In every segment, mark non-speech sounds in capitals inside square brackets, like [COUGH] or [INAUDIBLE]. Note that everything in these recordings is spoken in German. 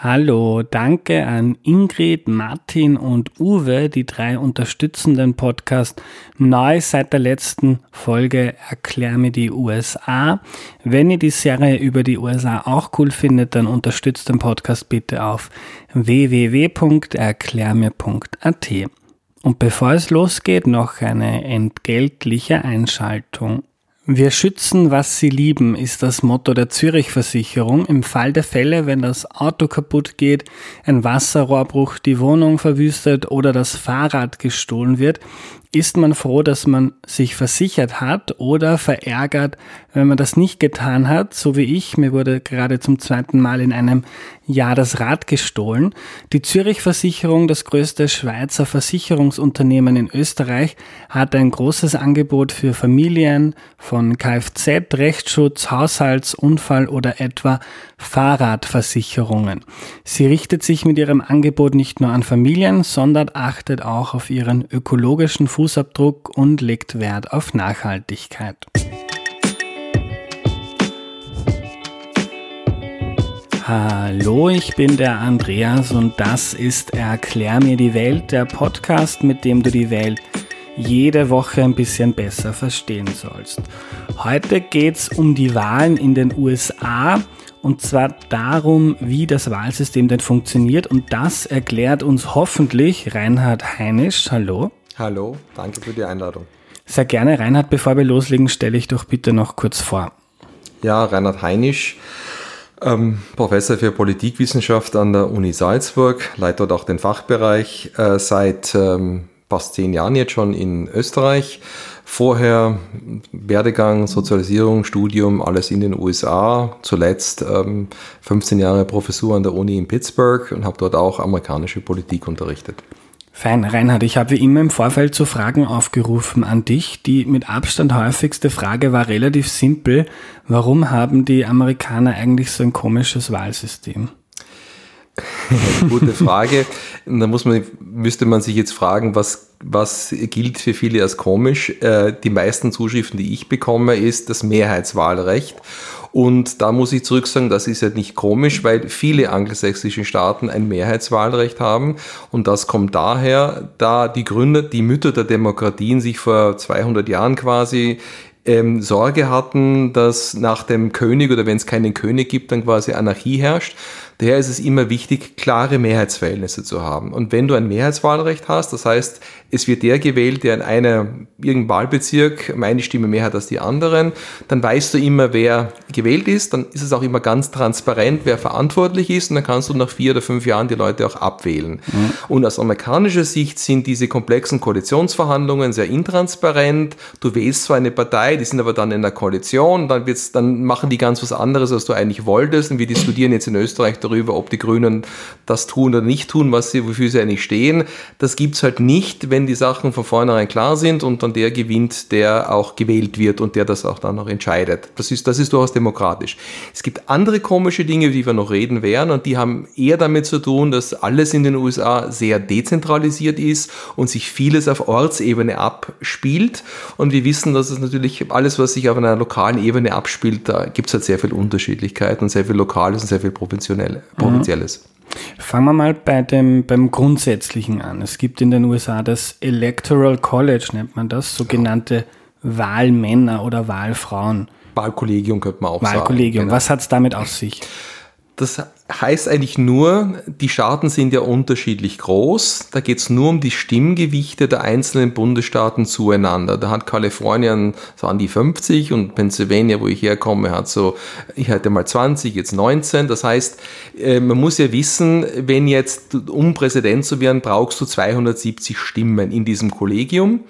Hallo, danke an Ingrid, Martin und Uwe, die drei unterstützenden Podcast neu seit der letzten Folge Erklär mir die USA. Wenn ihr die Serie über die USA auch cool findet, dann unterstützt den Podcast bitte auf www.erklärmir.at. Und bevor es losgeht, noch eine entgeltliche Einschaltung. Wir schützen, was sie lieben, ist das Motto der Zürich-Versicherung. Im Fall der Fälle, wenn das Auto kaputt geht, ein Wasserrohrbruch die Wohnung verwüstet oder das Fahrrad gestohlen wird, ist man froh, dass man sich versichert hat oder verärgert, wenn man das nicht getan hat, so wie ich. Mir wurde gerade zum zweiten Mal in einem Jahr das Rad gestohlen. Die Zürich Versicherung, das größte Schweizer Versicherungsunternehmen in Österreich, hat ein großes Angebot für Familien von Kfz, Rechtsschutz, Haushalts-, Unfall- oder etwa Fahrradversicherungen. Sie richtet sich mit ihrem Angebot nicht nur an Familien, sondern achtet auch auf ihren ökologischen Fußabdruck und legt Wert auf Nachhaltigkeit. Hallo, ich bin der Andreas und das ist Erklär mir die Welt, der Podcast, mit dem du die Welt jede Woche ein bisschen besser verstehen sollst. Heute geht es um die Wahlen in den USA und zwar darum, wie das Wahlsystem denn funktioniert und das erklärt uns hoffentlich Reinhard Heinisch. Hallo. Hallo, danke für die Einladung. Sehr gerne. Reinhard, bevor wir loslegen, stelle ich doch bitte noch kurz vor. Ja, Reinhard Heinisch, ähm, Professor für Politikwissenschaft an der Uni Salzburg, leitet dort auch den Fachbereich äh, seit ähm, fast zehn Jahren jetzt schon in Österreich. Vorher Werdegang, Sozialisierung, Studium, alles in den USA. Zuletzt ähm, 15 Jahre Professur an der Uni in Pittsburgh und habe dort auch amerikanische Politik unterrichtet. Fein, Reinhard, ich habe wie immer im Vorfeld zu Fragen aufgerufen an dich. Die mit Abstand häufigste Frage war relativ simpel. Warum haben die Amerikaner eigentlich so ein komisches Wahlsystem? [LAUGHS] Gute Frage. da muss man, müsste man sich jetzt fragen, was, was gilt für viele als komisch. Äh, die meisten Zuschriften, die ich bekomme, ist das Mehrheitswahlrecht. Und da muss ich zurück sagen, das ist ja nicht komisch, weil viele angelsächsische Staaten ein Mehrheitswahlrecht haben. Und das kommt daher, da die Gründer, die Mütter der Demokratien sich vor 200 Jahren quasi ähm, Sorge hatten, dass nach dem König oder wenn es keinen König gibt, dann quasi Anarchie herrscht. Daher ist es immer wichtig, klare Mehrheitsverhältnisse zu haben. Und wenn du ein Mehrheitswahlrecht hast, das heißt, es wird der gewählt, der in einem irgendeinem Wahlbezirk meine Stimme mehr hat als die anderen, dann weißt du immer, wer gewählt ist, dann ist es auch immer ganz transparent, wer verantwortlich ist und dann kannst du nach vier oder fünf Jahren die Leute auch abwählen. Mhm. Und aus amerikanischer Sicht sind diese komplexen Koalitionsverhandlungen sehr intransparent. Du wählst zwar eine Partei, die sind aber dann in der Koalition, dann wird's, dann machen die ganz was anderes, als du eigentlich wolltest. Und wir diskutieren jetzt in Österreich darüber, ob die Grünen das tun oder nicht tun, was sie, wofür sie eigentlich stehen. Das gibt's halt nicht, wenn die Sachen von vornherein klar sind und dann der gewinnt, der auch gewählt wird und der das auch dann noch entscheidet. Das ist, das ist durchaus demokratisch. Es gibt andere komische Dinge, die wir noch reden werden und die haben eher damit zu tun, dass alles in den USA sehr dezentralisiert ist und sich vieles auf Ortsebene abspielt. Und wir wissen, dass es natürlich alles, was sich auf einer lokalen Ebene abspielt, da gibt es halt sehr viel Unterschiedlichkeit und sehr viel Lokales und sehr viel Provinzielles. Provinzielles. Mhm. Fangen wir mal bei dem, beim Grundsätzlichen an. Es gibt in den USA das Electoral College, nennt man das, sogenannte Wahlmänner oder Wahlfrauen. Wahlkollegium könnte man auch Wahlkollegium. sagen. Wahlkollegium. Genau. Was hat es damit auf sich? Das heißt eigentlich nur, die Staaten sind ja unterschiedlich groß. Da geht es nur um die Stimmgewichte der einzelnen Bundesstaaten zueinander. Da hat Kalifornien so an die 50 und Pennsylvania, wo ich herkomme, hat so, ich hatte mal 20, jetzt 19. Das heißt, äh, man muss ja wissen, wenn jetzt, um Präsident zu werden, brauchst du 270 Stimmen in diesem Kollegium.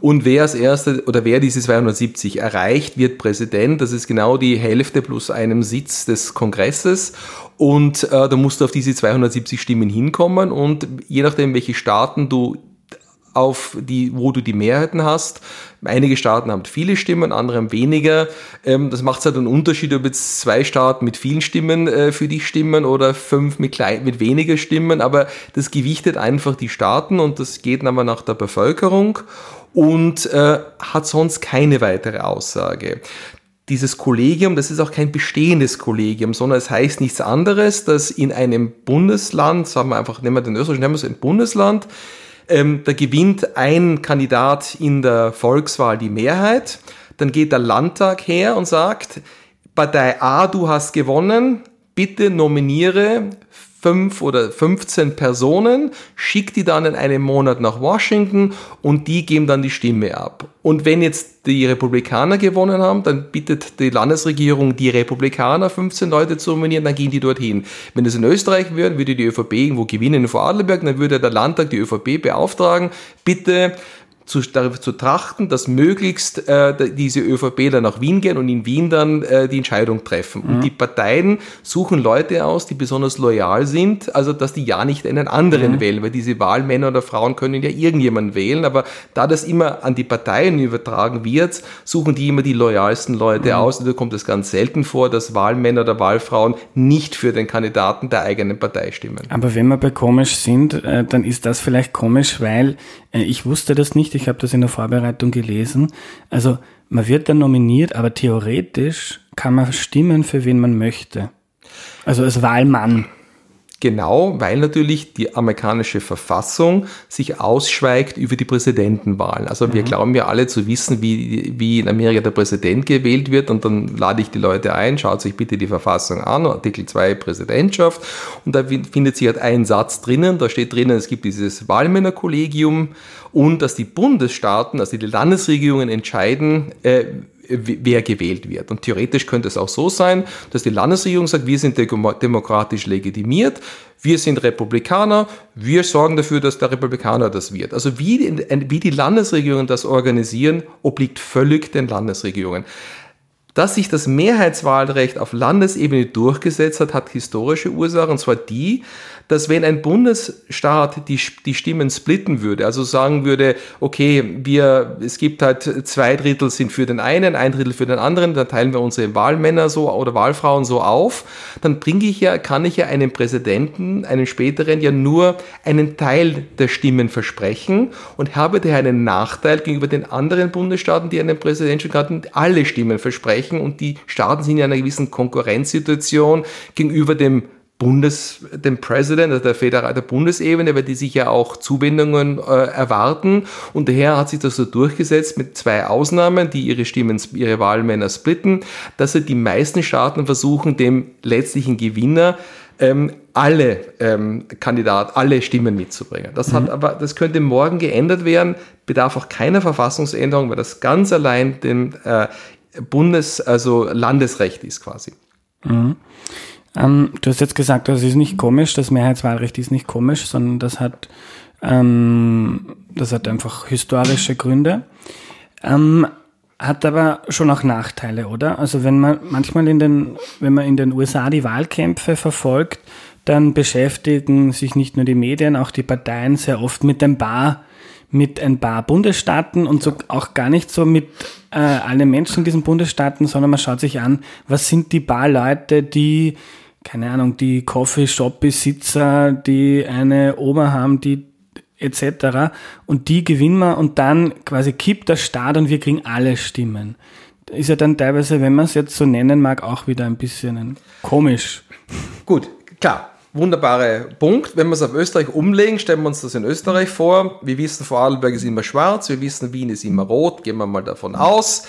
Und wer als erste oder wer diese 270 erreicht, wird Präsident. Das ist genau die Hälfte plus einem Sitz des Kongresses. Und äh, da musst du auf diese 270 Stimmen hinkommen und je nachdem, welche Staaten du auf die, wo du die Mehrheiten hast. Einige Staaten haben viele Stimmen, andere haben weniger. Ähm, das macht halt einen Unterschied, ob jetzt zwei Staaten mit vielen Stimmen äh, für dich stimmen oder fünf mit, klein, mit weniger Stimmen. Aber das gewichtet einfach die Staaten und das geht aber nach der Bevölkerung und äh, hat sonst keine weitere Aussage. Dieses Kollegium, das ist auch kein bestehendes Kollegium, sondern es heißt nichts anderes, dass in einem Bundesland, sagen wir einfach, nehmen wir den österreichischen, nehmen wir so ein Bundesland, ähm, da gewinnt ein Kandidat in der Volkswahl die Mehrheit, dann geht der Landtag her und sagt, Partei A, du hast gewonnen, bitte nominiere fünf oder 15 Personen, schickt die dann in einem Monat nach Washington und die geben dann die Stimme ab. Und wenn jetzt die Republikaner gewonnen haben, dann bittet die Landesregierung die Republikaner 15 Leute zu nominieren, dann gehen die dorthin. Wenn es in Österreich wäre, würde die ÖVP irgendwo gewinnen in Vorarlberg, dann würde der Landtag die ÖVP beauftragen, bitte zu, zu trachten, dass möglichst äh, diese ÖVP nach Wien gehen und in Wien dann äh, die Entscheidung treffen. Mhm. Und die Parteien suchen Leute aus, die besonders loyal sind, also dass die ja nicht einen anderen mhm. wählen, weil diese Wahlmänner oder Frauen können ja irgendjemanden wählen, aber da das immer an die Parteien übertragen wird, suchen die immer die loyalsten Leute mhm. aus. Und da kommt es ganz selten vor, dass Wahlmänner oder Wahlfrauen nicht für den Kandidaten der eigenen Partei stimmen. Aber wenn wir bei komisch sind, äh, dann ist das vielleicht komisch, weil äh, ich wusste das nicht, ich habe das in der Vorbereitung gelesen. Also man wird dann nominiert, aber theoretisch kann man stimmen, für wen man möchte. Also als Wahlmann. Genau, weil natürlich die amerikanische Verfassung sich ausschweigt über die Präsidentenwahlen. Also wir mhm. glauben ja alle zu wissen, wie, wie in Amerika der Präsident gewählt wird und dann lade ich die Leute ein, schaut sich bitte die Verfassung an, Artikel 2 Präsidentschaft und da findet sich halt ein Satz drinnen, da steht drinnen, es gibt dieses Wahlmännerkollegium und dass die Bundesstaaten, also die Landesregierungen entscheiden, äh, wer gewählt wird. Und theoretisch könnte es auch so sein, dass die Landesregierung sagt, wir sind demokratisch legitimiert, wir sind Republikaner, wir sorgen dafür, dass der Republikaner das wird. Also wie, wie die Landesregierungen das organisieren, obliegt völlig den Landesregierungen. Dass sich das Mehrheitswahlrecht auf Landesebene durchgesetzt hat, hat historische Ursachen, und zwar die, dass wenn ein Bundesstaat die, die Stimmen splitten würde, also sagen würde, okay, wir, es gibt halt zwei Drittel sind für den einen, ein Drittel für den anderen, dann teilen wir unsere Wahlmänner so oder Wahlfrauen so auf, dann bringe ich ja, kann ich ja einem Präsidenten, einem späteren ja nur einen Teil der Stimmen versprechen und habe daher einen Nachteil gegenüber den anderen Bundesstaaten, die einem Präsidentschaftskandidaten alle Stimmen versprechen und die Staaten sind in einer gewissen Konkurrenzsituation gegenüber dem Bundes, dem President, also der Föderal der Bundesebene, weil die sich ja auch Zuwendungen äh, erwarten. Und daher hat sich das so durchgesetzt mit zwei Ausnahmen, die ihre Stimmen, ihre Wahlmänner splitten, dass sie die meisten Staaten versuchen, dem letztlichen Gewinner ähm, alle ähm, Kandidaten, alle Stimmen mitzubringen. Das hat mhm. aber, das könnte morgen geändert werden, bedarf auch keiner Verfassungsänderung, weil das ganz allein dem äh, Bundes-, also Landesrecht ist quasi. Mhm. Ähm, du hast jetzt gesagt, das ist nicht komisch, das Mehrheitswahlrecht ist nicht komisch, sondern das hat, ähm, das hat einfach historische Gründe. Ähm, hat aber schon auch Nachteile, oder? Also wenn man manchmal in den, wenn man in den USA die Wahlkämpfe verfolgt, dann beschäftigen sich nicht nur die Medien, auch die Parteien sehr oft mit ein paar, mit ein paar Bundesstaaten und so auch gar nicht so mit äh, allen Menschen in diesen Bundesstaaten, sondern man schaut sich an, was sind die paar Leute, die keine Ahnung, die Coffeeshop-Besitzer, die eine Oma haben, die etc. Und die gewinnen wir und dann quasi kippt der Staat und wir kriegen alle Stimmen. Ist ja dann teilweise, wenn man es jetzt so nennen mag, auch wieder ein bisschen komisch. Gut, klar wunderbarer Punkt. Wenn wir es auf Österreich umlegen, stellen wir uns das in Österreich vor. Wir wissen, Vorarlberg ist immer schwarz, wir wissen, Wien ist immer rot, gehen wir mal davon aus.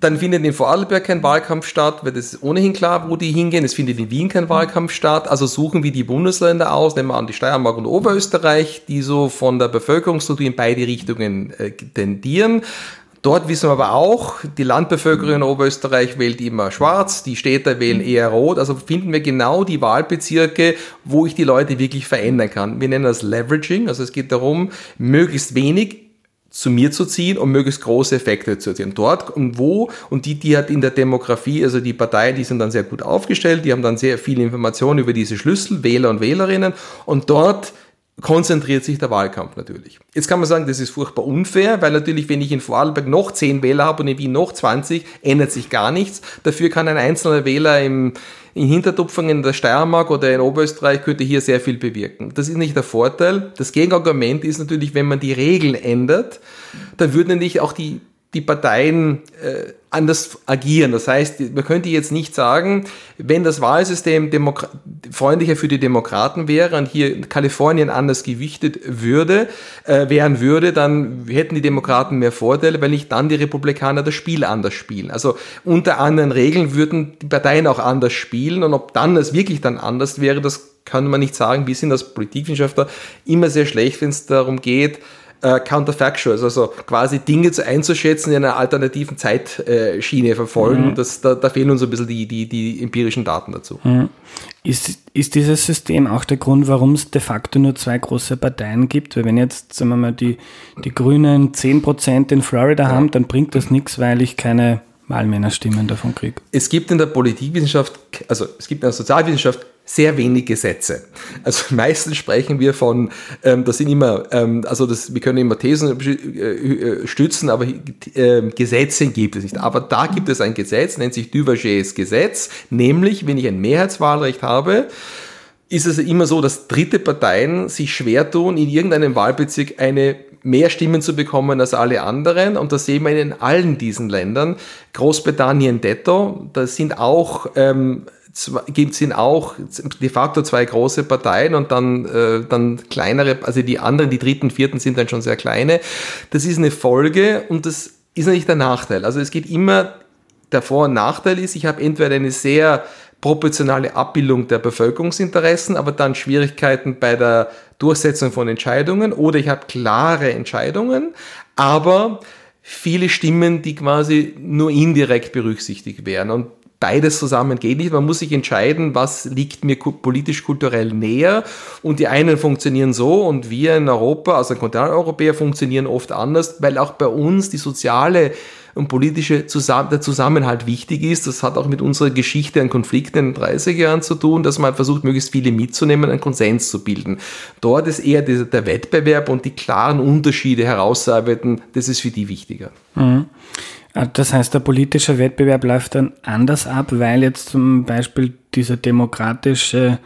Dann findet in Vorarlberg kein Wahlkampf statt, weil das ist ohnehin klar, wo die hingehen. Es findet in Wien kein Wahlkampf statt. Also suchen wir die Bundesländer aus, nehmen wir an die Steiermark und Oberösterreich, die so von der Bevölkerungsstruktur in beide Richtungen äh, tendieren. Dort wissen wir aber auch, die Landbevölkerung in Oberösterreich wählt immer schwarz, die Städter wählen eher rot. Also finden wir genau die Wahlbezirke, wo ich die Leute wirklich verändern kann. Wir nennen das Leveraging. Also es geht darum, möglichst wenig zu mir zu ziehen und möglichst große Effekte zu erzielen. Dort und wo, und die, die hat in der Demografie, also die Parteien, die sind dann sehr gut aufgestellt, die haben dann sehr viele Informationen über diese Schlüssel, Wähler und Wählerinnen, und dort konzentriert sich der Wahlkampf natürlich. Jetzt kann man sagen, das ist furchtbar unfair, weil natürlich, wenn ich in Vorarlberg noch 10 Wähler habe und in Wien noch 20, ändert sich gar nichts. Dafür kann ein einzelner Wähler im, in Hintertupfungen in der Steiermark oder in Oberösterreich könnte hier sehr viel bewirken. Das ist nicht der Vorteil. Das Gegenargument ist natürlich, wenn man die Regeln ändert, dann würden nämlich auch die die Parteien äh, anders agieren. Das heißt, man könnte jetzt nicht sagen, wenn das Wahlsystem freundlicher für die Demokraten wäre und hier Kalifornien anders gewichtet würde, äh, wären würde, dann hätten die Demokraten mehr Vorteile, weil nicht dann die Republikaner das Spiel anders spielen. Also unter anderen Regeln würden die Parteien auch anders spielen und ob dann es wirklich dann anders wäre, das kann man nicht sagen. Wir sind als Politikwissenschaftler immer sehr schlecht, wenn es darum geht, äh, Counterfactuals, also quasi Dinge zu einzuschätzen, die in einer alternativen Zeitschiene verfolgen. Mhm. Das, da, da, fehlen uns ein bisschen die, die, die empirischen Daten dazu. Mhm. Ist, ist dieses System auch der Grund, warum es de facto nur zwei große Parteien gibt? Weil wenn jetzt, sagen wir mal, die, die Grünen 10% in Florida ja. haben, dann bringt das nichts, weil ich keine Wahlmännerstimmen davon kriege. Es gibt in der Politikwissenschaft, also es gibt in der Sozialwissenschaft sehr wenig Gesetze. Also [LAUGHS] meistens sprechen wir von, ähm, das sind immer, ähm, also das, wir können immer Thesen äh, äh, stützen, aber äh, Gesetze gibt es nicht. Aber da gibt es ein Gesetz, nennt sich Duvergers Gesetz, nämlich wenn ich ein Mehrheitswahlrecht habe, ist es immer so, dass dritte Parteien sich schwer tun, in irgendeinem Wahlbezirk eine mehr Stimmen zu bekommen als alle anderen. Und das sehen wir in allen diesen Ländern. Großbritannien detto, da sind auch ähm, gibt es auch de facto zwei große Parteien und dann, äh, dann kleinere, also die anderen, die dritten, vierten sind dann schon sehr kleine. Das ist eine Folge und das ist natürlich der Nachteil. Also es geht immer, der Vor- und Nachteil ist, ich habe entweder eine sehr proportionale Abbildung der Bevölkerungsinteressen, aber dann Schwierigkeiten bei der Durchsetzung von Entscheidungen oder ich habe klare Entscheidungen, aber viele Stimmen, die quasi nur indirekt berücksichtigt werden. Und beides zusammen geht nicht. Man muss sich entscheiden, was liegt mir politisch-kulturell näher. Und die einen funktionieren so und wir in Europa, also Kontinentaleuropäer, funktionieren oft anders, weil auch bei uns die soziale und politische Zusammen der Zusammenhalt wichtig ist. Das hat auch mit unserer Geschichte an Konflikten in den 30er Jahren zu tun, dass man versucht, möglichst viele mitzunehmen, einen Konsens zu bilden. Dort ist eher der Wettbewerb und die klaren Unterschiede herauszuarbeiten, das ist für die wichtiger. Mhm. Ah, das heißt, der politische Wettbewerb läuft dann anders ab, weil jetzt zum Beispiel dieser demokratische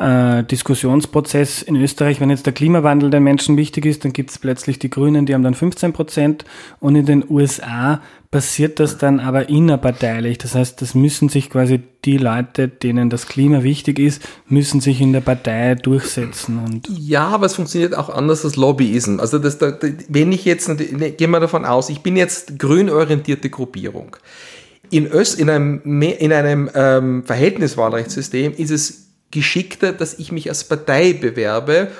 äh, Diskussionsprozess in Österreich, wenn jetzt der Klimawandel den Menschen wichtig ist, dann gibt es plötzlich die Grünen, die haben dann 15 Prozent und in den USA passiert das dann aber innerparteilich. Das heißt, das müssen sich quasi die Leute, denen das Klima wichtig ist, müssen sich in der Partei durchsetzen. Und ja, aber es funktioniert auch anders als Lobbyism. Also das, da, wenn ich jetzt, ne, gehen wir davon aus, ich bin jetzt grünorientierte Gruppierung. In, Öst, in einem, in einem ähm, Verhältniswahlrechtssystem ist es geschickter, dass ich mich als Partei bewerbe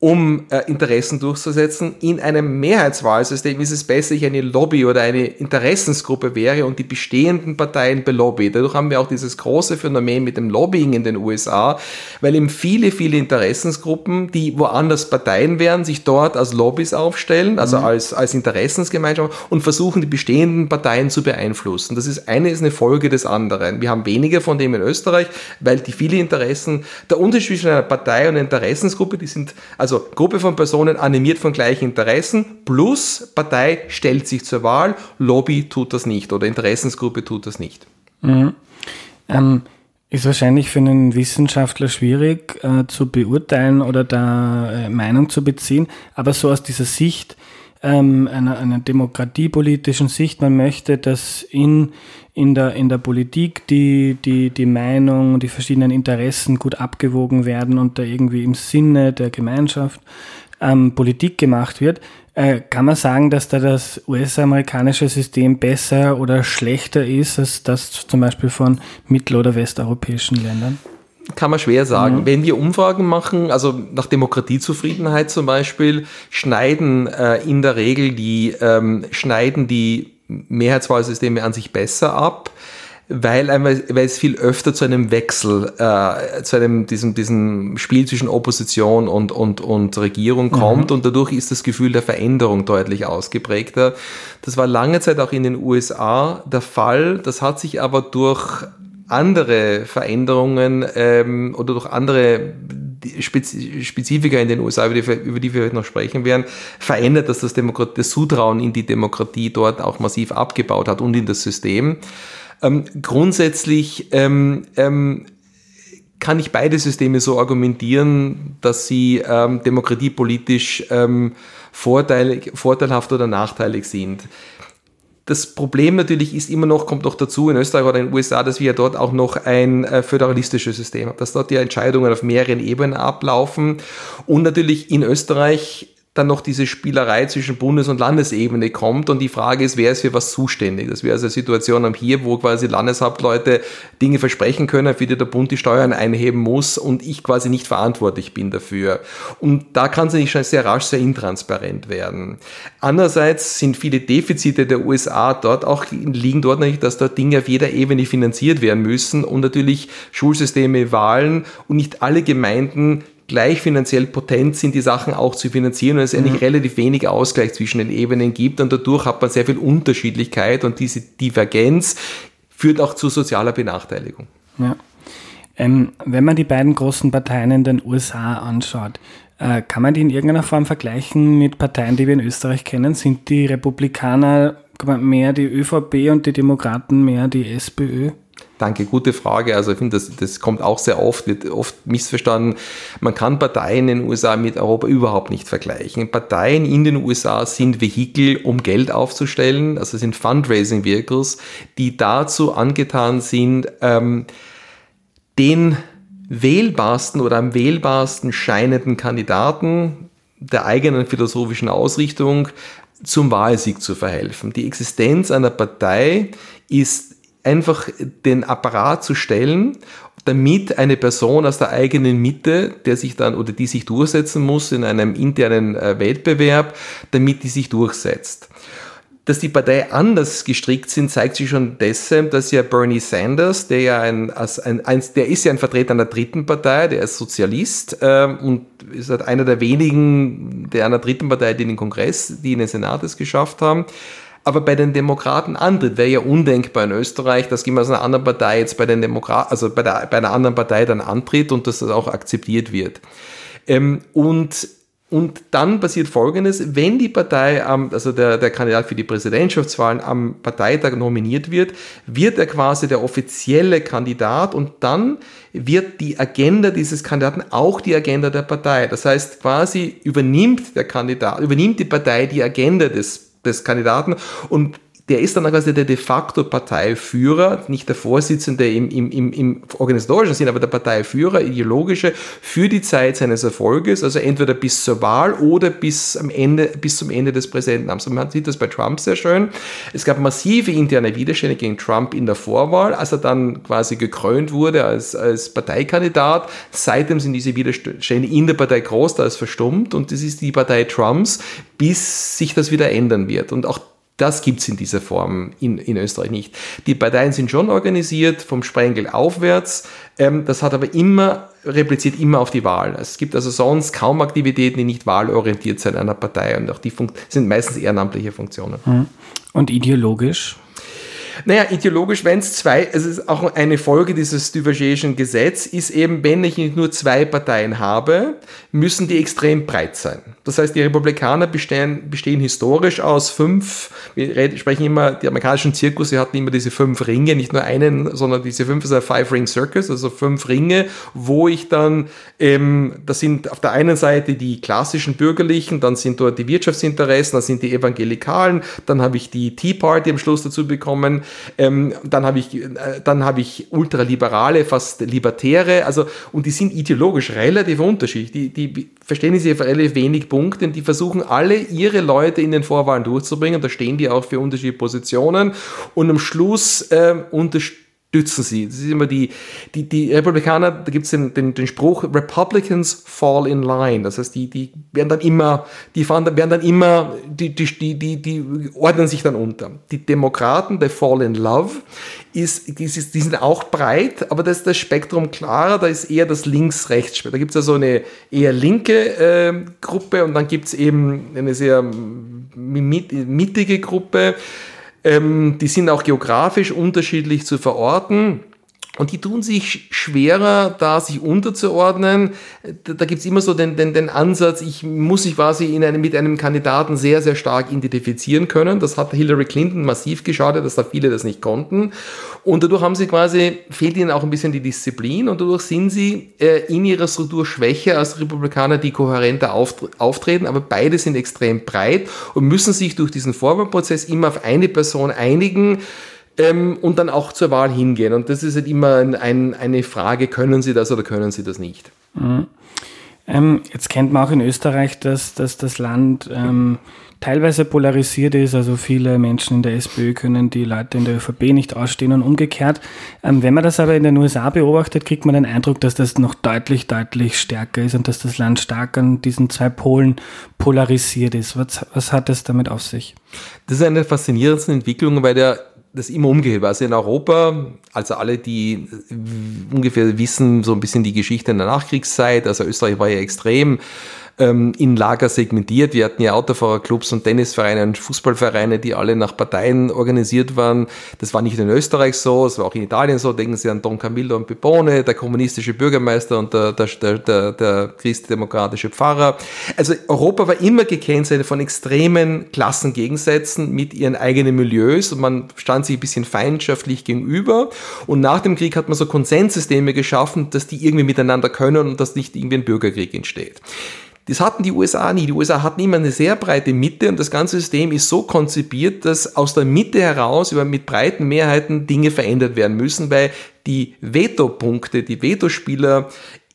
um äh, Interessen durchzusetzen. In einem Mehrheitswahlsystem ist es besser, ich eine Lobby oder eine Interessensgruppe wäre und die bestehenden Parteien belobby. Dadurch haben wir auch dieses große Phänomen mit dem Lobbying in den USA, weil eben viele, viele Interessensgruppen, die woanders Parteien wären, sich dort als Lobbys aufstellen, also mhm. als, als Interessensgemeinschaft und versuchen, die bestehenden Parteien zu beeinflussen. Das ist eine ist eine Folge des anderen. Wir haben weniger von dem in Österreich, weil die viele Interessen, der Unterschied zwischen einer Partei und einer Interessensgruppe, die sind also also Gruppe von Personen animiert von gleichen Interessen plus Partei stellt sich zur Wahl, Lobby tut das nicht oder Interessensgruppe tut das nicht. Mhm. Ähm, ist wahrscheinlich für einen Wissenschaftler schwierig äh, zu beurteilen oder da äh, Meinung zu beziehen, aber so aus dieser Sicht, ähm, einer, einer demokratiepolitischen Sicht, man möchte, dass in in der, in der Politik die, die, die Meinung, die verschiedenen Interessen gut abgewogen werden und da irgendwie im Sinne der Gemeinschaft ähm, Politik gemacht wird. Äh, kann man sagen, dass da das US-amerikanische System besser oder schlechter ist als das zum Beispiel von mittel- oder westeuropäischen Ländern? kann man schwer sagen. Mhm. Wenn wir Umfragen machen, also nach Demokratiezufriedenheit zum Beispiel, schneiden äh, in der Regel die, ähm, schneiden die Mehrheitswahlsysteme an sich besser ab, weil, weil es viel öfter zu einem Wechsel, äh, zu einem diesem, diesem Spiel zwischen Opposition und, und, und Regierung mhm. kommt mhm. und dadurch ist das Gefühl der Veränderung deutlich ausgeprägter. Das war lange Zeit auch in den USA der Fall. Das hat sich aber durch andere Veränderungen ähm, oder durch andere Spezifika in den USA, über die, über die wir heute noch sprechen werden, verändert, dass das, Demokrat das Zutrauen in die Demokratie dort auch massiv abgebaut hat und in das System. Ähm, grundsätzlich ähm, ähm, kann ich beide Systeme so argumentieren, dass sie ähm, demokratiepolitisch ähm, vorteil, vorteilhaft oder nachteilig sind. Das Problem natürlich ist immer noch, kommt noch dazu in Österreich oder in den USA, dass wir ja dort auch noch ein äh, föderalistisches System haben, dass dort die Entscheidungen auf mehreren Ebenen ablaufen. Und natürlich in Österreich dann noch diese Spielerei zwischen Bundes- und Landesebene kommt und die Frage ist, wer ist für was zuständig? Das wäre also eine Situation am hier, wo quasi Landeshauptleute Dinge versprechen können, für die der Bund die Steuern einheben muss und ich quasi nicht verantwortlich bin dafür. Und da kann es nicht schon sehr rasch sehr intransparent werden. Andererseits sind viele Defizite der USA dort auch, liegen dort natürlich, dass dort Dinge auf jeder Ebene finanziert werden müssen und natürlich Schulsysteme, Wahlen und nicht alle Gemeinden gleich finanziell potent sind, die Sachen auch zu finanzieren und es mhm. eigentlich relativ wenig Ausgleich zwischen den Ebenen gibt und dadurch hat man sehr viel Unterschiedlichkeit und diese Divergenz führt auch zu sozialer Benachteiligung. Ja. Ähm, wenn man die beiden großen Parteien in den USA anschaut, äh, kann man die in irgendeiner Form vergleichen mit Parteien, die wir in Österreich kennen? Sind die Republikaner mehr die ÖVP und die Demokraten mehr die SPÖ? Danke, gute Frage. Also ich finde, das, das kommt auch sehr oft, wird oft missverstanden. Man kann Parteien in den USA mit Europa überhaupt nicht vergleichen. Parteien in den USA sind Vehikel, um Geld aufzustellen, also sind Fundraising-Vehicles, die dazu angetan sind, ähm, den wählbarsten oder am wählbarsten scheinenden Kandidaten der eigenen philosophischen Ausrichtung zum Wahlsieg zu verhelfen. Die Existenz einer Partei ist einfach den Apparat zu stellen, damit eine Person aus der eigenen Mitte, der sich dann oder die sich durchsetzen muss in einem internen äh, Wettbewerb, damit die sich durchsetzt. Dass die Partei anders gestrickt sind, zeigt sich schon deshalb, dass ja Bernie Sanders, der ja ein, ein, ein der ist ja ein Vertreter einer dritten Partei, der ist Sozialist äh, und ist halt einer der wenigen der einer dritten Partei, die in den Kongress, die in den Senat es geschafft haben aber bei den Demokraten antritt. Wäre ja undenkbar in Österreich, dass jemand aus einer anderen Partei jetzt bei den Demokraten, also bei, der, bei einer anderen Partei dann antritt und dass das auch akzeptiert wird. Ähm, und und dann passiert Folgendes, wenn die Partei, also der, der Kandidat für die Präsidentschaftswahlen am Parteitag nominiert wird, wird er quasi der offizielle Kandidat und dann wird die Agenda dieses Kandidaten auch die Agenda der Partei. Das heißt, quasi übernimmt der Kandidat, übernimmt die Partei die Agenda des des Kandidaten. Und der ist dann quasi der de facto Parteiführer, nicht der Vorsitzende im, im, im, im organisatorischen Sinn, aber der Parteiführer, ideologische, für die Zeit seines Erfolges, also entweder bis zur Wahl oder bis, am Ende, bis zum Ende des Präsidentenamts. Und man sieht das bei Trump sehr schön. Es gab massive interne Widerstände gegen Trump in der Vorwahl, als er dann quasi gekrönt wurde als, als Parteikandidat. Seitdem sind diese Widerstände in der Partei groß, da ist verstummt und das ist die Partei Trumps, bis sich das wieder ändern wird. Und auch das gibt es in dieser Form in, in Österreich nicht. Die Parteien sind schon organisiert, vom Sprengel aufwärts. Ähm, das hat aber immer, repliziert immer auf die Wahl. Es gibt also sonst kaum Aktivitäten, die nicht wahlorientiert sind einer Partei. Und auch die sind meistens ehrenamtliche Funktionen. Mhm. Und ideologisch? Naja, ideologisch, wenn es zwei, es ist auch eine Folge dieses Duvergerischen Gesetz, ist eben, wenn ich nur zwei Parteien habe, müssen die extrem breit sein. Das heißt, die Republikaner bestehen, bestehen historisch aus fünf, wir sprechen immer, die amerikanischen Zirkus, sie hatten immer diese fünf Ringe, nicht nur einen, sondern diese fünf ist ein Five-Ring-Circus, also fünf Ringe, wo ich dann, ähm, das sind auf der einen Seite die klassischen Bürgerlichen, dann sind dort die Wirtschaftsinteressen, dann sind die Evangelikalen, dann habe ich die Tea Party am Schluss dazu bekommen, ähm, dann habe ich, äh, dann ich ultraliberale, fast Libertäre, also, und die sind ideologisch relativ unterschiedlich. Die, die verstehen sich auf relativ wenig Punkte und die versuchen alle ihre Leute in den Vorwahlen durchzubringen. Da stehen die auch für unterschiedliche Positionen und am Schluss äh, unterstützen stützen sie. Das ist immer die, die, die Republikaner, da gibt es den, den, den Spruch, Republicans fall in line. Das heißt, die, die werden dann immer, die fahren, werden dann immer, die, die, die, die, ordnen sich dann unter. Die Demokraten, they fall in love, ist, die, die sind auch breit, aber da ist das Spektrum klarer, da ist eher das links-rechts. Da gibt es also eine eher linke äh, Gruppe und dann gibt es eben eine sehr mittige Gruppe, ähm, die sind auch geografisch unterschiedlich zu verorten. Und die tun sich schwerer, da sich unterzuordnen. Da, da gibt es immer so den, den, den Ansatz, ich muss sich quasi in einem, mit einem Kandidaten sehr, sehr stark identifizieren können. Das hat Hillary Clinton massiv geschadet, dass da viele das nicht konnten. Und dadurch haben sie quasi, fehlt ihnen auch ein bisschen die Disziplin und dadurch sind sie äh, in ihrer Struktur schwächer als Republikaner, die kohärenter auftreten. Aber beide sind extrem breit und müssen sich durch diesen Vorwahlprozess immer auf eine Person einigen ähm, und dann auch zur Wahl hingehen. Und das ist halt immer ein, ein, eine Frage, können Sie das oder können Sie das nicht? Mhm. Ähm, jetzt kennt man auch in Österreich, dass, dass das Land ähm, teilweise polarisiert ist. Also viele Menschen in der SPÖ können die Leute in der ÖVP nicht ausstehen und umgekehrt. Ähm, wenn man das aber in den USA beobachtet, kriegt man den Eindruck, dass das noch deutlich, deutlich stärker ist und dass das Land stark an diesen zwei Polen polarisiert ist. Was, was hat es damit auf sich? Das ist eine faszinierende Entwicklung, weil der das immer umgekehrt. Also in Europa, also alle, die ungefähr wissen, so ein bisschen die Geschichte in der Nachkriegszeit, also Österreich war ja extrem ähm, in Lager segmentiert. Wir hatten ja Autofahrerclubs und Tennisvereine und Fußballvereine, die alle nach Parteien organisiert waren. Das war nicht in Österreich so, es war auch in Italien so. Denken Sie an Don Camillo und Pepone, der kommunistische Bürgermeister und der, der, der, der christdemokratische Pfarrer. Also Europa war immer gekennzeichnet von extremen Klassengegensätzen mit ihren eigenen Milieus und man stand sich ein bisschen feindschaftlich gegenüber. Und nach dem Krieg hat man so Konsenssysteme geschaffen, dass die irgendwie miteinander können und dass nicht irgendwie ein Bürgerkrieg entsteht. Das hatten die USA nie. Die USA hatten immer eine sehr breite Mitte und das ganze System ist so konzipiert, dass aus der Mitte heraus über mit breiten Mehrheiten Dinge verändert werden müssen, weil die Veto-Punkte, die Vetospieler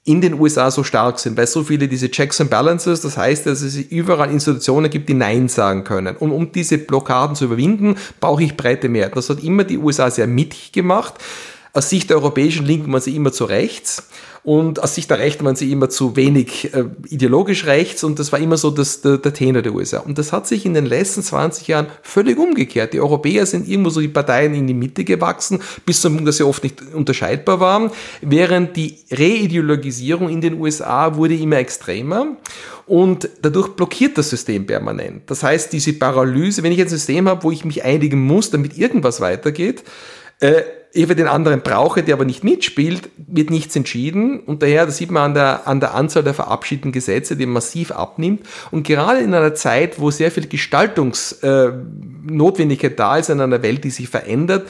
in den USA so stark sind, weil so viele diese Checks and Balances, das heißt, dass es überall Institutionen gibt, die Nein sagen können. Und um diese Blockaden zu überwinden, brauche ich breite Mehrheiten. Das hat immer die USA sehr mittig gemacht. Aus Sicht der europäischen Linken man sie immer zu rechts und aus Sicht der Rechten waren sie immer zu wenig äh, ideologisch rechts und das war immer so das, der, der Tenor der USA. Und das hat sich in den letzten 20 Jahren völlig umgekehrt. Die Europäer sind irgendwo so die Parteien in die Mitte gewachsen, bis zum Punkt, dass sie oft nicht unterscheidbar waren, während die Reideologisierung in den USA wurde immer extremer und dadurch blockiert das System permanent. Das heißt, diese Paralyse, wenn ich ein System habe, wo ich mich einigen muss, damit irgendwas weitergeht, äh, ich den anderen brauche, der aber nicht mitspielt, wird nichts entschieden. Und daher, das sieht man an der, an der Anzahl der verabschiedeten Gesetze, die massiv abnimmt. Und gerade in einer Zeit, wo sehr viel Gestaltungsnotwendigkeit äh, da ist, in einer Welt, die sich verändert,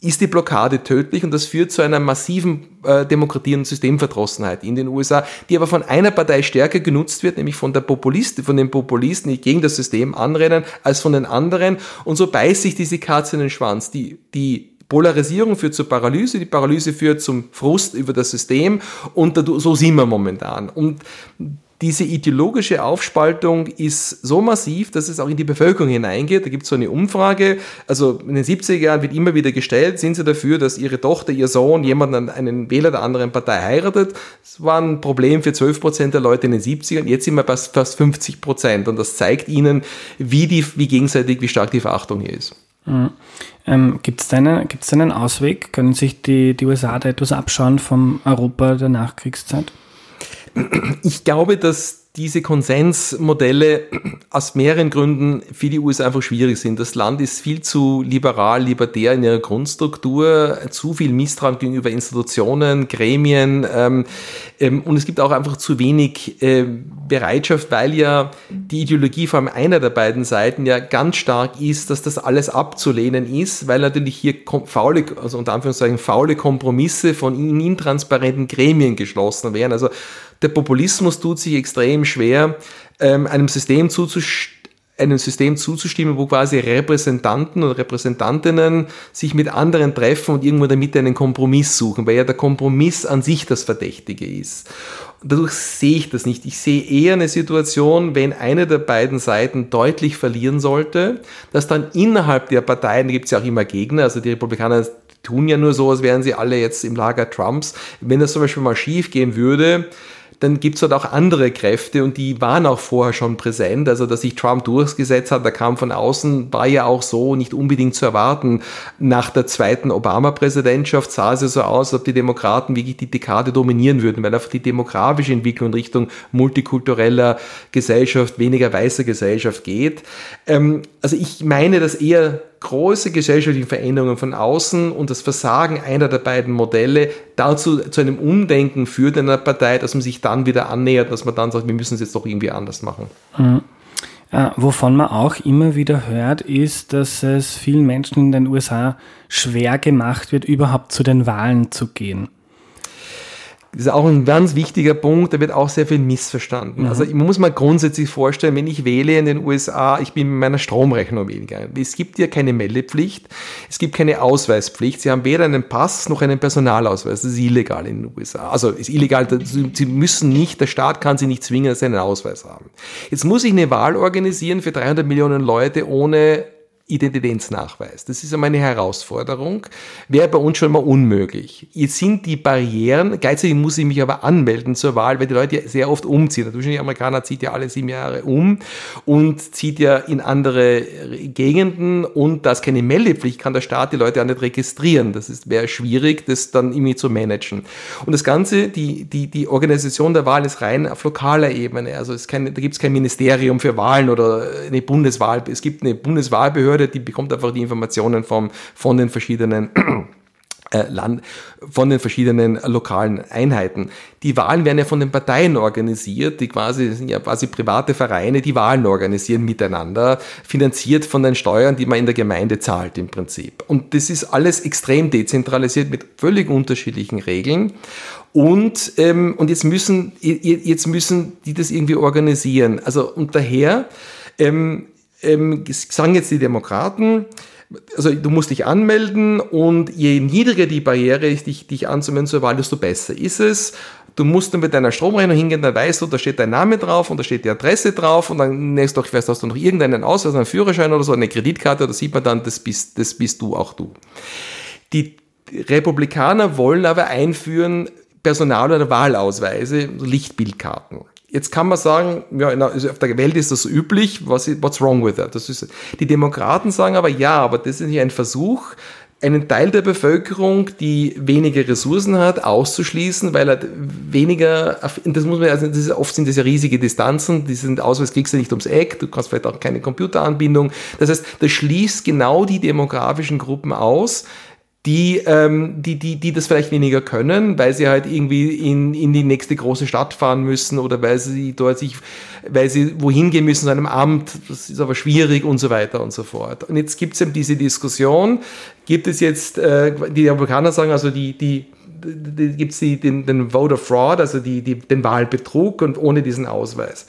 ist die Blockade tödlich und das führt zu einer massiven äh, Demokratie- und Systemverdrossenheit in den USA, die aber von einer Partei stärker genutzt wird, nämlich von der Populisten, von den Populisten, die gegen das System anrennen, als von den anderen. Und so beißt sich diese Katze in den Schwanz. Die, die Polarisierung führt zur Paralyse, die Paralyse führt zum Frust über das System und so sind wir momentan. Und diese ideologische Aufspaltung ist so massiv, dass es auch in die Bevölkerung hineingeht. Da gibt es so eine Umfrage, also in den 70er Jahren wird immer wieder gestellt, sind Sie dafür, dass Ihre Tochter, Ihr Sohn jemanden, einen Wähler der anderen Partei heiratet? Das war ein Problem für 12 Prozent der Leute in den 70ern, jetzt sind wir bei fast 50 Prozent und das zeigt Ihnen, wie, die, wie gegenseitig, wie stark die Verachtung hier ist. Ähm, Gibt es einen, gibt's einen Ausweg? Können sich die, die USA da etwas abschauen vom Europa der Nachkriegszeit? Ich glaube, dass diese Konsensmodelle aus mehreren Gründen für die USA einfach schwierig sind. Das Land ist viel zu liberal, libertär in ihrer Grundstruktur, zu viel Misstrauen gegenüber Institutionen, Gremien ähm, ähm, und es gibt auch einfach zu wenig äh, Bereitschaft, weil ja die Ideologie allem einer der beiden Seiten ja ganz stark ist, dass das alles abzulehnen ist, weil natürlich hier faule, also unter Anführungszeichen faule Kompromisse von intransparenten Gremien geschlossen werden. Also der Populismus tut sich extrem schwer, ähm, einem System zuzustimmen, einem System zuzustimmen, wo quasi Repräsentanten und Repräsentantinnen sich mit anderen treffen und irgendwo in der Mitte einen Kompromiss suchen, weil ja der Kompromiss an sich das Verdächtige ist. Dadurch sehe ich das nicht. Ich sehe eher eine Situation, wenn eine der beiden Seiten deutlich verlieren sollte, dass dann innerhalb der Parteien, da gibt es ja auch immer Gegner, also die Republikaner tun ja nur so, als wären sie alle jetzt im Lager Trumps, wenn das zum Beispiel mal schief gehen würde, dann gibt es halt auch andere Kräfte und die waren auch vorher schon präsent. Also, dass sich Trump durchgesetzt hat, da kam von außen, war ja auch so nicht unbedingt zu erwarten. Nach der zweiten Obama-Präsidentschaft sah es ja so aus, ob die Demokraten wirklich die Dekade dominieren würden, weil einfach die demografische Entwicklung in Richtung multikultureller Gesellschaft, weniger weißer Gesellschaft geht. Ähm, also ich meine, dass eher große gesellschaftliche Veränderungen von außen und das Versagen einer der beiden Modelle dazu zu einem Umdenken führt in einer Partei, dass man sich dann wieder annähert, dass man dann sagt, wir müssen es jetzt doch irgendwie anders machen. Mhm. Äh, wovon man auch immer wieder hört, ist, dass es vielen Menschen in den USA schwer gemacht wird, überhaupt zu den Wahlen zu gehen. Das ist auch ein ganz wichtiger Punkt, da wird auch sehr viel missverstanden. Mhm. Also man muss mal grundsätzlich vorstellen, wenn ich wähle in den USA, ich bin mit meiner Stromrechnung weniger. Es gibt ja keine Meldepflicht, es gibt keine Ausweispflicht. Sie haben weder einen Pass noch einen Personalausweis. Das ist illegal in den USA. Also ist illegal, sie müssen nicht, der Staat kann sie nicht zwingen, dass sie einen Ausweis haben. Jetzt muss ich eine Wahl organisieren für 300 Millionen Leute ohne Identitätsnachweis. Das ist einmal eine Herausforderung. Wäre bei uns schon mal unmöglich. Jetzt sind die Barrieren, gleichzeitig muss ich mich aber anmelden zur Wahl, weil die Leute ja sehr oft umziehen. Der durchschnittliche Amerikaner zieht ja alle sieben Jahre um und zieht ja in andere Gegenden und da es keine Meldepflicht kann der Staat die Leute auch nicht registrieren. Das wäre schwierig, das dann irgendwie zu managen. Und das Ganze, die, die, die Organisation der Wahl ist rein auf lokaler Ebene. Also es kein, da gibt es kein Ministerium für Wahlen oder eine Bundeswahl. Es gibt eine Bundeswahlbehörde, Behörde, die bekommt einfach die Informationen vom, von den verschiedenen [CLEARS THROAT] äh, Land, von den verschiedenen lokalen Einheiten. Die Wahlen werden ja von den Parteien organisiert, die quasi sind ja quasi private Vereine, die Wahlen organisieren miteinander, finanziert von den Steuern, die man in der Gemeinde zahlt im Prinzip. Und das ist alles extrem dezentralisiert mit völlig unterschiedlichen Regeln. Und, ähm, und jetzt müssen jetzt müssen die das irgendwie organisieren. Also und daher ähm, ähm, sagen jetzt die Demokraten, also du musst dich anmelden und je niedriger die Barriere ist, dich, dich anzumelden zur Wahl, desto besser ist es. Du musst dann mit deiner Stromrechnung hingehen, dann weißt du, da steht dein Name drauf und da steht die Adresse drauf und dann nächst doch, ich weiß, hast du noch irgendeinen Ausweis, einen Führerschein oder so, eine Kreditkarte, da sieht man dann, das bist, das bist du, auch du. Die Republikaner wollen aber einführen Personal- oder Wahlausweise, Lichtbildkarten. Jetzt kann man sagen, ja, also auf der Welt ist das so üblich, was, what's wrong with that? Das ist, die Demokraten sagen aber, ja, aber das ist nicht ein Versuch, einen Teil der Bevölkerung, die weniger Ressourcen hat, auszuschließen, weil er weniger, das muss man, also das ist, oft sind das ja riesige Distanzen, diesen Ausweis kriegst du nicht ums Eck, du kannst vielleicht auch keine Computeranbindung. Das heißt, das schließt genau die demografischen Gruppen aus, die, ähm, die, die, die das vielleicht weniger können, weil sie halt irgendwie in, in die nächste große Stadt fahren müssen oder weil sie dort sich, weil sie wohin gehen müssen zu einem Amt, das ist aber schwierig und so weiter und so fort. Und jetzt gibt es eben diese Diskussion, gibt es jetzt, äh, die Amerikaner sagen, also die, die, gibt es den, den Voter Fraud, also die, die, den Wahlbetrug und ohne diesen Ausweis.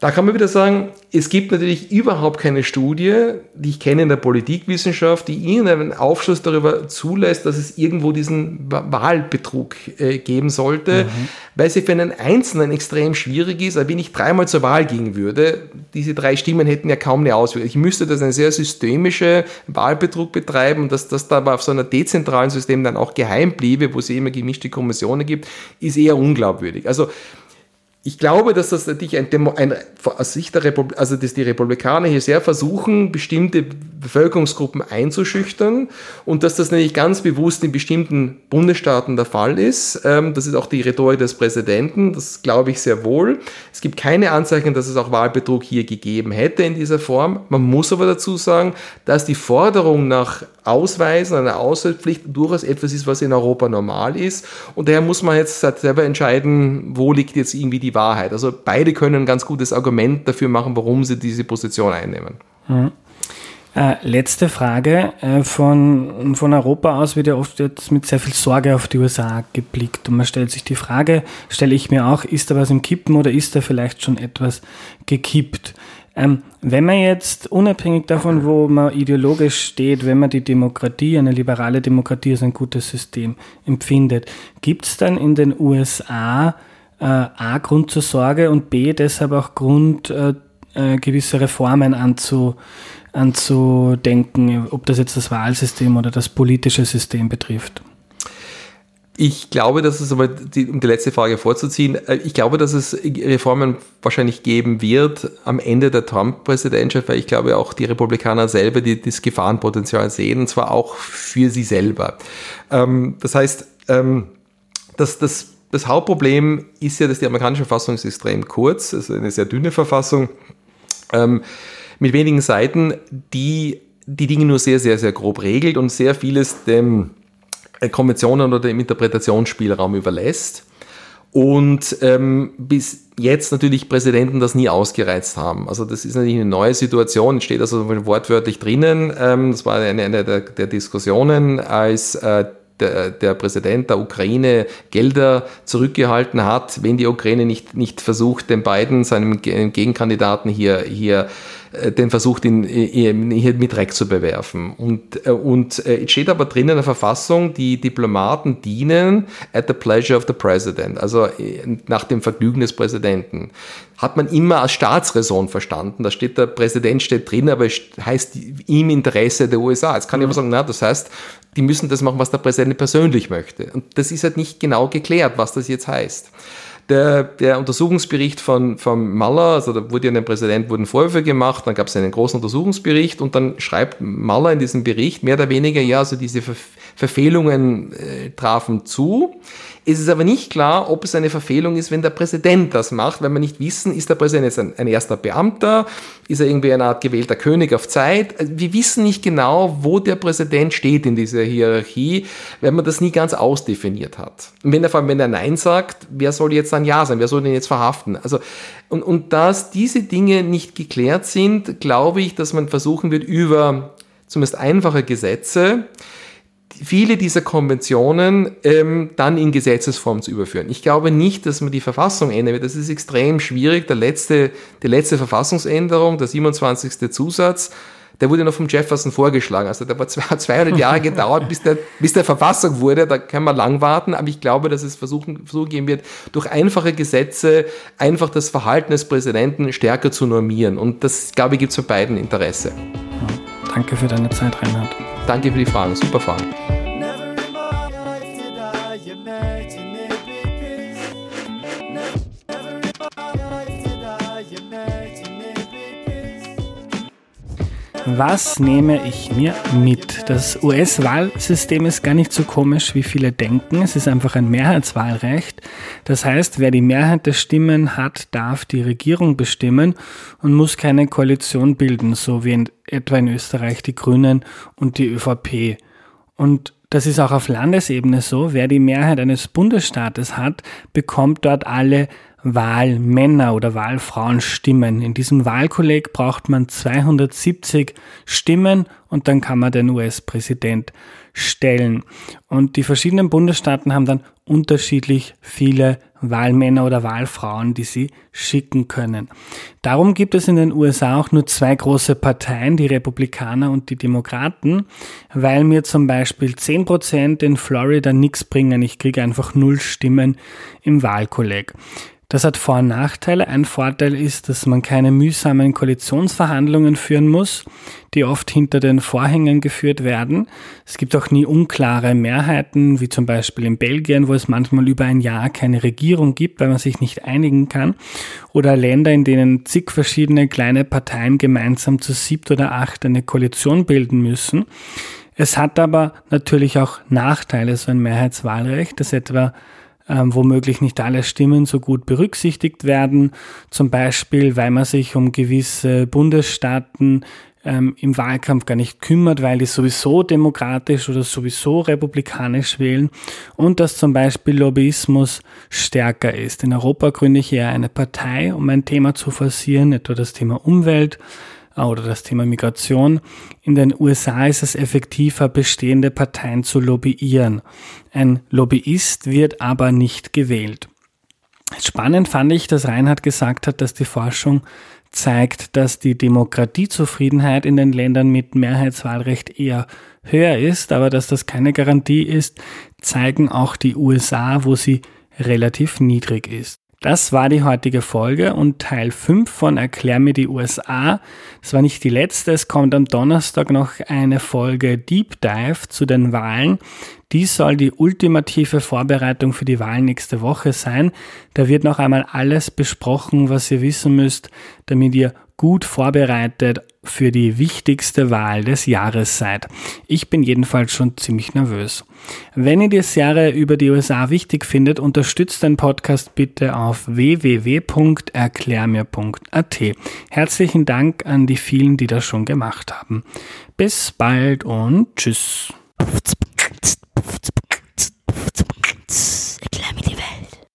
Da kann man wieder sagen, es gibt natürlich überhaupt keine Studie, die ich kenne in der Politikwissenschaft, die irgendeinen Aufschluss darüber zulässt, dass es irgendwo diesen Wahlbetrug äh, geben sollte, mhm. weil es für einen Einzelnen extrem schwierig ist. wenn ich dreimal zur Wahl gehen würde, diese drei Stimmen hätten ja kaum eine Auswirkung. Ich müsste das eine sehr systemische Wahlbetrug betreiben, dass das da aber auf so einer dezentralen System dann auch geheim bliebe, wo es immer gemischte Kommissionen gibt, ist eher unglaubwürdig. Also ich glaube, dass das natürlich ein, Demo, ein aus Sicht der Republik, also dass die Republikaner hier sehr versuchen, bestimmte Bevölkerungsgruppen einzuschüchtern und dass das nämlich ganz bewusst in bestimmten Bundesstaaten der Fall ist. Ähm, das ist auch die Rhetorik des Präsidenten, das glaube ich sehr wohl. Es gibt keine Anzeichen, dass es auch Wahlbetrug hier gegeben hätte in dieser Form. Man muss aber dazu sagen, dass die Forderung nach Ausweisen, einer Ausweispflicht durchaus etwas ist, was in Europa normal ist. Und daher muss man jetzt selber entscheiden, wo liegt jetzt irgendwie die Wahrheit. Also beide können ein ganz gutes Argument dafür machen, warum sie diese Position einnehmen. Mhm. Äh, letzte Frage. Äh, von, von Europa aus wird ja oft jetzt mit sehr viel Sorge auf die USA geblickt. Und man stellt sich die Frage, stelle ich mir auch, ist da was im Kippen oder ist da vielleicht schon etwas gekippt? Ähm, wenn man jetzt unabhängig davon, wo man ideologisch steht, wenn man die Demokratie, eine liberale Demokratie als ein gutes System empfindet, gibt es dann in den USA äh, A Grund zur Sorge und B deshalb auch Grund, äh, äh, gewisse Reformen anzu, anzudenken, ob das jetzt das Wahlsystem oder das politische System betrifft? Ich glaube, dass es aber, die, um die letzte Frage vorzuziehen, äh, ich glaube, dass es Reformen wahrscheinlich geben wird am Ende der Trump-Präsidentschaft, weil ich glaube auch die Republikaner selber die, das Gefahrenpotenzial sehen, und zwar auch für sie selber. Ähm, das heißt, ähm, dass das, das Hauptproblem ist ja, dass die amerikanische Verfassung ist extrem kurz, also eine sehr dünne Verfassung ähm, mit wenigen Seiten, die die Dinge nur sehr, sehr, sehr grob regelt und sehr vieles dem Konventionen oder dem Interpretationsspielraum überlässt. Und ähm, bis jetzt natürlich Präsidenten das nie ausgereizt haben. Also das ist natürlich eine neue Situation, steht also wortwörtlich drinnen. Ähm, das war eine, eine der, der Diskussionen, als äh, der, der Präsident der Ukraine Gelder zurückgehalten hat, wenn die Ukraine nicht, nicht versucht, den beiden, seinem Gegenkandidaten hier, hier äh, den versucht, ihn, hier mit Dreck zu bewerfen. Und, äh, und äh, es steht aber drin in der Verfassung, die Diplomaten dienen at the pleasure of the president, also nach dem Vergnügen des Präsidenten. Hat man immer als Staatsräson verstanden. Da steht der Präsident steht drin, aber es heißt im Interesse der USA. Jetzt kann ich aber sagen, na, das heißt, die müssen das machen, was der Präsident persönlich möchte. Und das ist halt nicht genau geklärt, was das jetzt heißt der, der Untersuchungsbericht von, von Maller, also da wurde ja dem Präsident wurden Vorwürfe gemacht, dann gab es einen großen Untersuchungsbericht und dann schreibt Maller in diesem Bericht mehr oder weniger, ja, also diese Ver Verfehlungen äh, trafen zu. Es ist aber nicht klar, ob es eine Verfehlung ist, wenn der Präsident das macht, weil wir nicht wissen, ist der Präsident jetzt ein, ein erster Beamter, ist er irgendwie eine Art gewählter König auf Zeit. Also wir wissen nicht genau, wo der Präsident steht in dieser Hierarchie, weil man das nie ganz ausdefiniert hat. Und wenn er vor allem, wenn er Nein sagt, wer soll jetzt dann Ja sein? Wer soll den jetzt verhaften? Also, und, und dass diese Dinge nicht geklärt sind, glaube ich, dass man versuchen wird, über zumindest einfache Gesetze, viele dieser Konventionen ähm, dann in Gesetzesform zu überführen. Ich glaube nicht, dass man die Verfassung ändern wird. Das ist extrem schwierig. Der letzte, die letzte Verfassungsänderung, der 27. Zusatz, der wurde noch vom Jefferson vorgeschlagen. Also der war 200 [LAUGHS] Jahre gedauert, bis der, bis der Verfassung wurde. Da kann man lang warten. Aber ich glaube, dass es versuchen, versuchen gehen wird, durch einfache Gesetze einfach das Verhalten des Präsidenten stärker zu normieren. Und das, glaube ich, gibt es für beiden Interesse. Danke für deine Zeit, Reinhard. Danke für die Fragen. Super Fragen. Was nehme ich mir mit? Das US-Wahlsystem ist gar nicht so komisch, wie viele denken. Es ist einfach ein Mehrheitswahlrecht. Das heißt, wer die Mehrheit der Stimmen hat, darf die Regierung bestimmen und muss keine Koalition bilden, so wie in, etwa in Österreich die Grünen und die ÖVP. Und das ist auch auf Landesebene so. Wer die Mehrheit eines Bundesstaates hat, bekommt dort alle Wahlmänner oder Wahlfrauenstimmen. In diesem Wahlkolleg braucht man 270 Stimmen und dann kann man den US-Präsident stellen. Und die verschiedenen Bundesstaaten haben dann unterschiedlich viele Wahlmänner oder Wahlfrauen, die sie schicken können. Darum gibt es in den USA auch nur zwei große Parteien, die Republikaner und die Demokraten, weil mir zum Beispiel 10% in Florida nichts bringen. Ich kriege einfach null Stimmen im Wahlkolleg. Das hat Vor- und Nachteile. Ein Vorteil ist, dass man keine mühsamen Koalitionsverhandlungen führen muss, die oft hinter den Vorhängen geführt werden. Es gibt auch nie unklare Mehrheiten, wie zum Beispiel in Belgien, wo es manchmal über ein Jahr keine Regierung gibt, weil man sich nicht einigen kann. Oder Länder, in denen zig verschiedene kleine Parteien gemeinsam zu siebt oder acht eine Koalition bilden müssen. Es hat aber natürlich auch Nachteile, so ein Mehrheitswahlrecht, das etwa ähm, womöglich nicht alle Stimmen so gut berücksichtigt werden, zum Beispiel weil man sich um gewisse Bundesstaaten ähm, im Wahlkampf gar nicht kümmert, weil die sowieso demokratisch oder sowieso republikanisch wählen und dass zum Beispiel Lobbyismus stärker ist. In Europa gründe ich eher eine Partei, um ein Thema zu forcieren, etwa das Thema Umwelt oder das Thema Migration. In den USA ist es effektiver, bestehende Parteien zu lobbyieren. Ein Lobbyist wird aber nicht gewählt. Spannend fand ich, dass Reinhard gesagt hat, dass die Forschung zeigt, dass die Demokratiezufriedenheit in den Ländern mit Mehrheitswahlrecht eher höher ist, aber dass das keine Garantie ist, zeigen auch die USA, wo sie relativ niedrig ist. Das war die heutige Folge und Teil 5 von Erklär mir die USA. Das war nicht die letzte, es kommt am Donnerstag noch eine Folge Deep Dive zu den Wahlen. Dies soll die ultimative Vorbereitung für die Wahlen nächste Woche sein. Da wird noch einmal alles besprochen, was ihr wissen müsst, damit ihr gut vorbereitet für die wichtigste Wahl des Jahres seid. Ich bin jedenfalls schon ziemlich nervös. Wenn ihr die Serie über die USA wichtig findet, unterstützt den Podcast bitte auf www.erklärmir.at. Herzlichen Dank an die vielen, die das schon gemacht haben. Bis bald und tschüss.